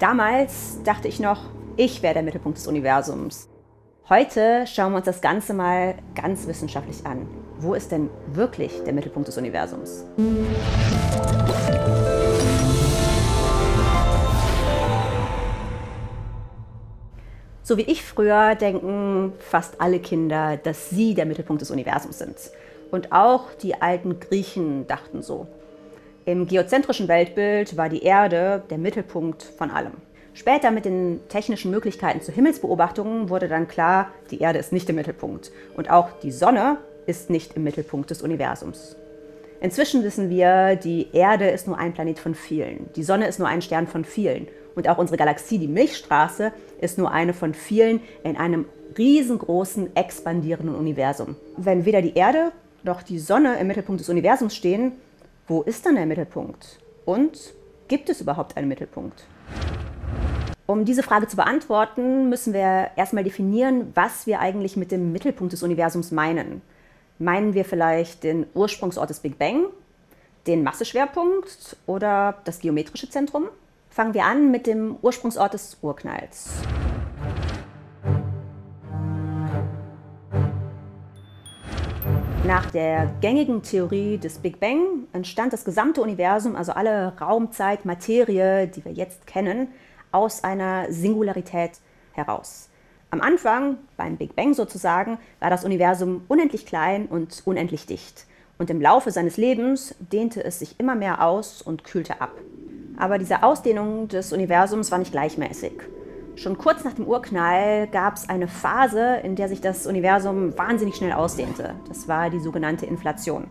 Damals dachte ich noch, ich wäre der Mittelpunkt des Universums. Heute schauen wir uns das Ganze mal ganz wissenschaftlich an. Wo ist denn wirklich der Mittelpunkt des Universums? So wie ich früher denken fast alle Kinder, dass sie der Mittelpunkt des Universums sind. Und auch die alten Griechen dachten so. Im geozentrischen Weltbild war die Erde der Mittelpunkt von allem. Später mit den technischen Möglichkeiten zur Himmelsbeobachtung wurde dann klar, die Erde ist nicht im Mittelpunkt. Und auch die Sonne ist nicht im Mittelpunkt des Universums. Inzwischen wissen wir, die Erde ist nur ein Planet von vielen. Die Sonne ist nur ein Stern von vielen. Und auch unsere Galaxie, die Milchstraße, ist nur eine von vielen in einem riesengroßen, expandierenden Universum. Wenn weder die Erde noch die Sonne im Mittelpunkt des Universums stehen, wo ist dann der Mittelpunkt? Und gibt es überhaupt einen Mittelpunkt? Um diese Frage zu beantworten, müssen wir erstmal definieren, was wir eigentlich mit dem Mittelpunkt des Universums meinen. Meinen wir vielleicht den Ursprungsort des Big Bang, den Masseschwerpunkt oder das geometrische Zentrum? Fangen wir an mit dem Ursprungsort des Urknalls. Nach der gängigen Theorie des Big Bang entstand das gesamte Universum, also alle Raumzeit, Materie, die wir jetzt kennen, aus einer Singularität heraus. Am Anfang, beim Big Bang sozusagen, war das Universum unendlich klein und unendlich dicht. Und im Laufe seines Lebens dehnte es sich immer mehr aus und kühlte ab. Aber diese Ausdehnung des Universums war nicht gleichmäßig. Schon kurz nach dem Urknall gab es eine Phase, in der sich das Universum wahnsinnig schnell ausdehnte. Das war die sogenannte Inflation.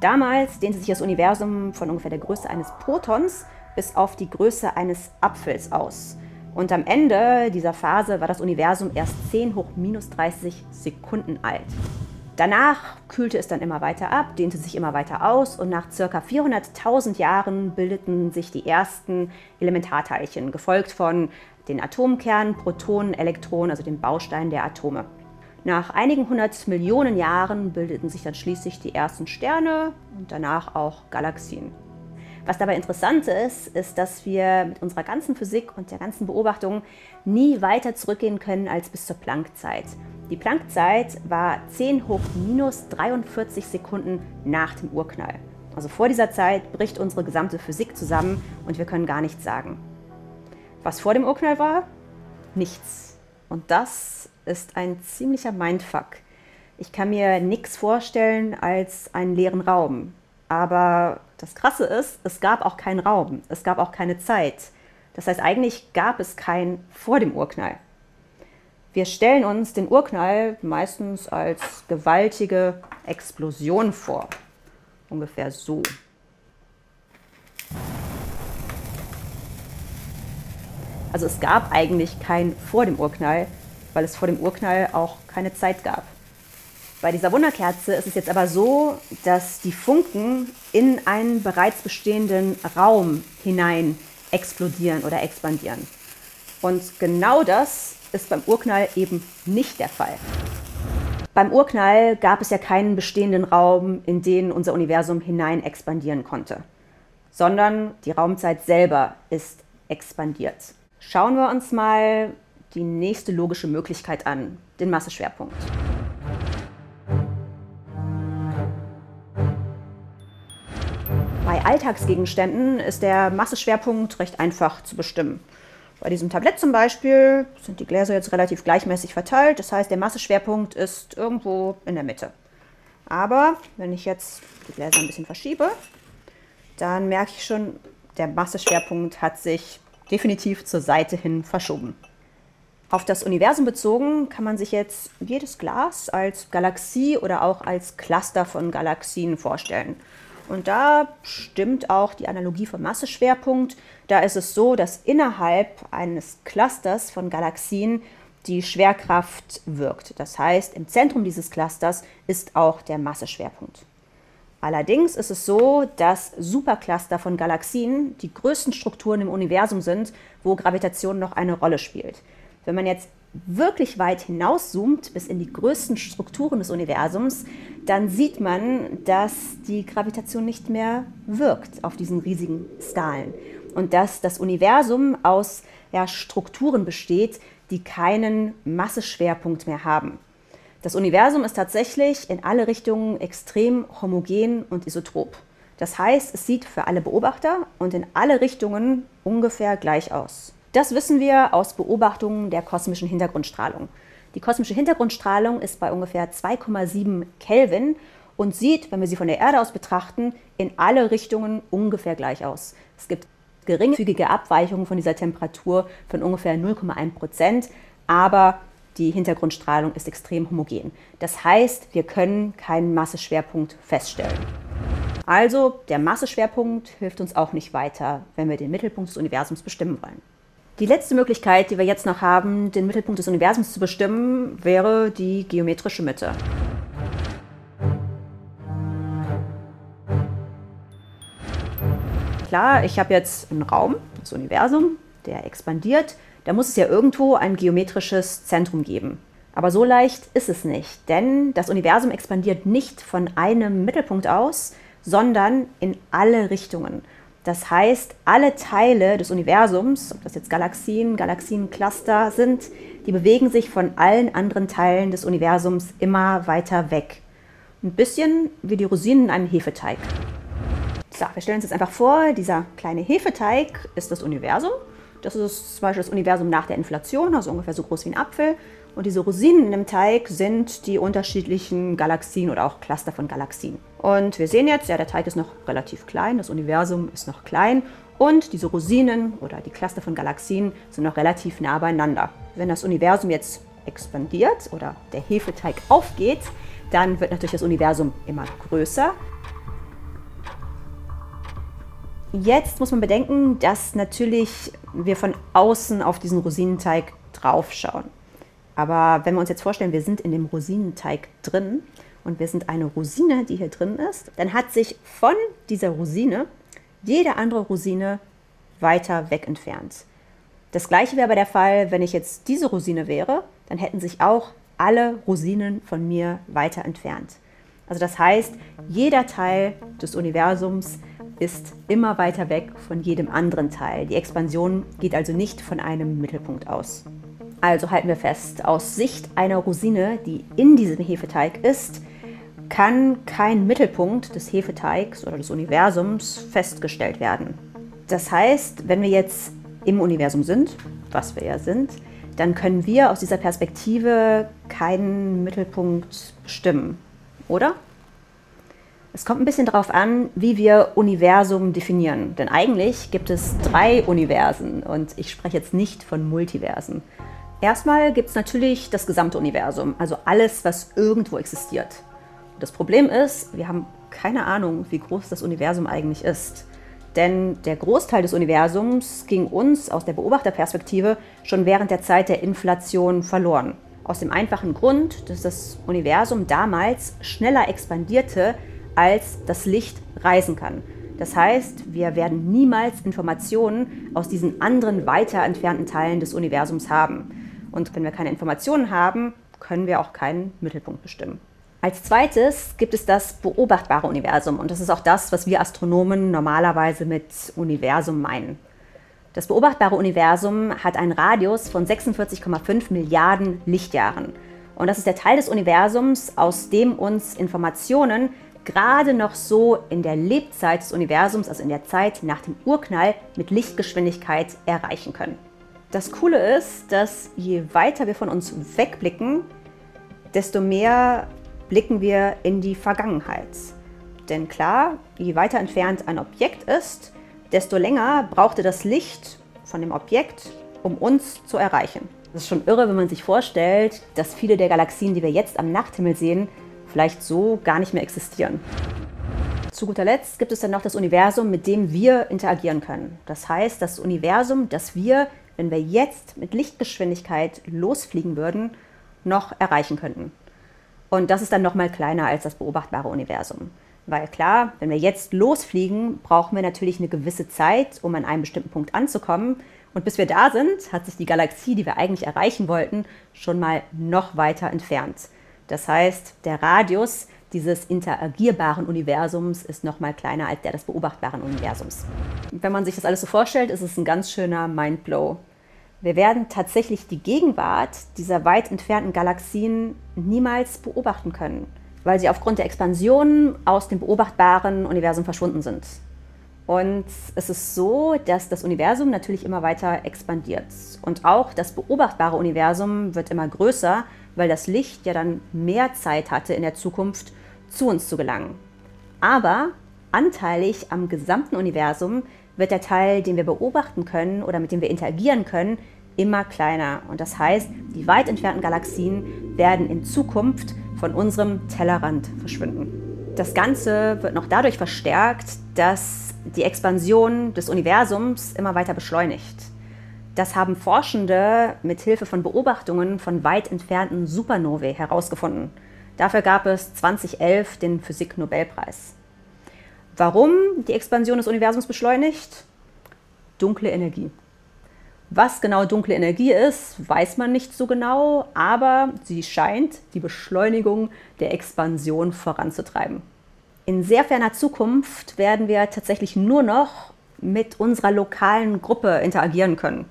Damals dehnte sich das Universum von ungefähr der Größe eines Protons bis auf die Größe eines Apfels aus. Und am Ende dieser Phase war das Universum erst 10 hoch minus 30 Sekunden alt. Danach kühlte es dann immer weiter ab, dehnte sich immer weiter aus und nach ca. 400.000 Jahren bildeten sich die ersten Elementarteilchen, gefolgt von den Atomkernen, Protonen, Elektronen, also den Bausteinen der Atome. Nach einigen hundert Millionen Jahren bildeten sich dann schließlich die ersten Sterne und danach auch Galaxien. Was dabei interessant ist, ist, dass wir mit unserer ganzen Physik und der ganzen Beobachtung nie weiter zurückgehen können als bis zur Planckzeit. Die Planckzeit war 10 hoch minus 43 Sekunden nach dem Urknall. Also vor dieser Zeit bricht unsere gesamte Physik zusammen und wir können gar nichts sagen. Was vor dem Urknall war? Nichts. Und das ist ein ziemlicher Mindfuck. Ich kann mir nichts vorstellen als einen leeren Raum. Aber das Krasse ist, es gab auch keinen Raum, es gab auch keine Zeit. Das heißt, eigentlich gab es kein vor dem Urknall. Wir stellen uns den Urknall meistens als gewaltige Explosion vor. Ungefähr so. Also es gab eigentlich kein vor dem Urknall, weil es vor dem Urknall auch keine Zeit gab. Bei dieser Wunderkerze ist es jetzt aber so, dass die Funken in einen bereits bestehenden Raum hinein explodieren oder expandieren. Und genau das ist beim Urknall eben nicht der Fall. Beim Urknall gab es ja keinen bestehenden Raum, in den unser Universum hinein expandieren konnte, sondern die Raumzeit selber ist expandiert. Schauen wir uns mal die nächste logische Möglichkeit an, den Masseschwerpunkt. Bei Alltagsgegenständen ist der Masseschwerpunkt recht einfach zu bestimmen. Bei diesem Tablett zum Beispiel sind die Gläser jetzt relativ gleichmäßig verteilt. Das heißt, der Masseschwerpunkt ist irgendwo in der Mitte. Aber wenn ich jetzt die Gläser ein bisschen verschiebe, dann merke ich schon, der Masseschwerpunkt hat sich definitiv zur Seite hin verschoben. Auf das Universum bezogen kann man sich jetzt jedes Glas als Galaxie oder auch als Cluster von Galaxien vorstellen. Und da stimmt auch die Analogie vom Masseschwerpunkt. Da ist es so, dass innerhalb eines Clusters von Galaxien die Schwerkraft wirkt. Das heißt, im Zentrum dieses Clusters ist auch der Masseschwerpunkt. Allerdings ist es so, dass Supercluster von Galaxien die größten Strukturen im Universum sind, wo Gravitation noch eine Rolle spielt. Wenn man jetzt wirklich weit hinauszoomt, bis in die größten Strukturen des Universums, dann sieht man, dass die Gravitation nicht mehr wirkt auf diesen riesigen Skalen. und dass das Universum aus ja, Strukturen besteht, die keinen Masseschwerpunkt mehr haben. Das Universum ist tatsächlich in alle Richtungen extrem homogen und isotrop. Das heißt, es sieht für alle Beobachter und in alle Richtungen ungefähr gleich aus. Das wissen wir aus Beobachtungen der kosmischen Hintergrundstrahlung. Die kosmische Hintergrundstrahlung ist bei ungefähr 2,7 Kelvin und sieht, wenn wir sie von der Erde aus betrachten, in alle Richtungen ungefähr gleich aus. Es gibt geringfügige Abweichungen von dieser Temperatur von ungefähr 0,1 Prozent, aber die Hintergrundstrahlung ist extrem homogen. Das heißt, wir können keinen Masseschwerpunkt feststellen. Also der Masseschwerpunkt hilft uns auch nicht weiter, wenn wir den Mittelpunkt des Universums bestimmen wollen. Die letzte Möglichkeit, die wir jetzt noch haben, den Mittelpunkt des Universums zu bestimmen, wäre die geometrische Mitte. Klar, ich habe jetzt einen Raum, das Universum, der expandiert. Da muss es ja irgendwo ein geometrisches Zentrum geben. Aber so leicht ist es nicht, denn das Universum expandiert nicht von einem Mittelpunkt aus, sondern in alle Richtungen. Das heißt, alle Teile des Universums, ob das jetzt Galaxien, Galaxiencluster sind, die bewegen sich von allen anderen Teilen des Universums immer weiter weg. Ein bisschen wie die Rosinen in einem Hefeteig. So, wir stellen uns jetzt einfach vor, dieser kleine Hefeteig ist das Universum. Das ist zum Beispiel das Universum nach der Inflation, also ungefähr so groß wie ein Apfel. Und diese Rosinen im Teig sind die unterschiedlichen Galaxien oder auch Cluster von Galaxien. Und wir sehen jetzt, ja, der Teig ist noch relativ klein, das Universum ist noch klein und diese Rosinen oder die Cluster von Galaxien sind noch relativ nah beieinander. Wenn das Universum jetzt expandiert oder der Hefeteig aufgeht, dann wird natürlich das Universum immer größer Jetzt muss man bedenken, dass natürlich wir von außen auf diesen Rosinenteig draufschauen. Aber wenn wir uns jetzt vorstellen, wir sind in dem Rosinenteig drin und wir sind eine Rosine, die hier drin ist, dann hat sich von dieser Rosine jede andere Rosine weiter weg entfernt. Das gleiche wäre aber der Fall, wenn ich jetzt diese Rosine wäre, dann hätten sich auch alle Rosinen von mir weiter entfernt. Also das heißt, jeder Teil des Universums ist immer weiter weg von jedem anderen Teil. Die Expansion geht also nicht von einem Mittelpunkt aus. Also halten wir fest, aus Sicht einer Rosine, die in diesem Hefeteig ist, kann kein Mittelpunkt des Hefeteigs oder des Universums festgestellt werden. Das heißt, wenn wir jetzt im Universum sind, was wir ja sind, dann können wir aus dieser Perspektive keinen Mittelpunkt bestimmen, oder? Es kommt ein bisschen darauf an, wie wir Universum definieren. Denn eigentlich gibt es drei Universen und ich spreche jetzt nicht von Multiversen. Erstmal gibt es natürlich das gesamte Universum, also alles, was irgendwo existiert. Das Problem ist, wir haben keine Ahnung, wie groß das Universum eigentlich ist. Denn der Großteil des Universums ging uns aus der Beobachterperspektive schon während der Zeit der Inflation verloren. Aus dem einfachen Grund, dass das Universum damals schneller expandierte als das Licht reisen kann. Das heißt, wir werden niemals Informationen aus diesen anderen weiter entfernten Teilen des Universums haben. Und wenn wir keine Informationen haben, können wir auch keinen Mittelpunkt bestimmen. Als zweites gibt es das beobachtbare Universum und das ist auch das, was wir Astronomen normalerweise mit Universum meinen. Das beobachtbare Universum hat einen Radius von 46,5 Milliarden Lichtjahren. Und das ist der Teil des Universums, aus dem uns Informationen gerade noch so in der Lebzeit des Universums, also in der Zeit nach dem Urknall, mit Lichtgeschwindigkeit erreichen können. Das Coole ist, dass je weiter wir von uns wegblicken, desto mehr blicken wir in die Vergangenheit. Denn klar, je weiter entfernt ein Objekt ist, desto länger brauchte das Licht von dem Objekt, um uns zu erreichen. Das ist schon irre, wenn man sich vorstellt, dass viele der Galaxien, die wir jetzt am Nachthimmel sehen, vielleicht so gar nicht mehr existieren. Zu guter Letzt gibt es dann noch das Universum, mit dem wir interagieren können. Das heißt, das Universum, das wir, wenn wir jetzt mit Lichtgeschwindigkeit losfliegen würden, noch erreichen könnten. Und das ist dann noch mal kleiner als das beobachtbare Universum. Weil klar, wenn wir jetzt losfliegen, brauchen wir natürlich eine gewisse Zeit, um an einem bestimmten Punkt anzukommen. Und bis wir da sind, hat sich die Galaxie, die wir eigentlich erreichen wollten, schon mal noch weiter entfernt. Das heißt, der Radius, dieses interagierbaren Universums ist noch mal kleiner als der des beobachtbaren Universums. Wenn man sich das alles so vorstellt, ist es ein ganz schöner Mindblow. Wir werden tatsächlich die Gegenwart dieser weit entfernten Galaxien niemals beobachten können, weil sie aufgrund der Expansion aus dem beobachtbaren Universum verschwunden sind. Und es ist so, dass das Universum natürlich immer weiter expandiert. Und auch das beobachtbare Universum wird immer größer, weil das Licht ja dann mehr Zeit hatte, in der Zukunft zu uns zu gelangen. Aber anteilig am gesamten Universum wird der Teil, den wir beobachten können oder mit dem wir interagieren können, immer kleiner. Und das heißt, die weit entfernten Galaxien werden in Zukunft von unserem Tellerrand verschwinden. Das Ganze wird noch dadurch verstärkt, dass die Expansion des Universums immer weiter beschleunigt. Das haben Forschende mit Hilfe von Beobachtungen von weit entfernten Supernovae herausgefunden. Dafür gab es 2011 den Physik-Nobelpreis. Warum die Expansion des Universums beschleunigt? Dunkle Energie. Was genau dunkle Energie ist, weiß man nicht so genau, aber sie scheint die Beschleunigung der Expansion voranzutreiben. In sehr ferner Zukunft werden wir tatsächlich nur noch mit unserer lokalen Gruppe interagieren können.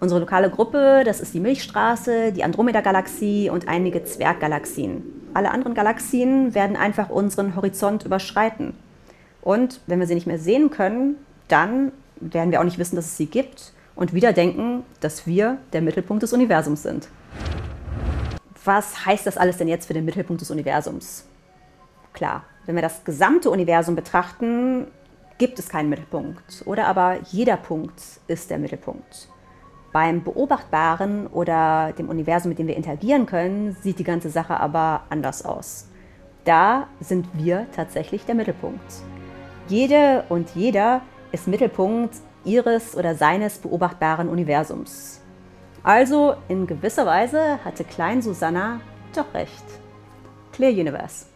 Unsere lokale Gruppe, das ist die Milchstraße, die Andromeda-Galaxie und einige Zwerggalaxien. Alle anderen Galaxien werden einfach unseren Horizont überschreiten. Und wenn wir sie nicht mehr sehen können, dann werden wir auch nicht wissen, dass es sie gibt und wieder denken, dass wir der Mittelpunkt des Universums sind. Was heißt das alles denn jetzt für den Mittelpunkt des Universums? Klar, wenn wir das gesamte Universum betrachten, gibt es keinen Mittelpunkt. Oder aber jeder Punkt ist der Mittelpunkt. Beim Beobachtbaren oder dem Universum, mit dem wir interagieren können, sieht die ganze Sache aber anders aus. Da sind wir tatsächlich der Mittelpunkt. Jede und jeder ist Mittelpunkt ihres oder seines beobachtbaren Universums. Also in gewisser Weise hatte Klein Susanna doch recht. Clear Universe.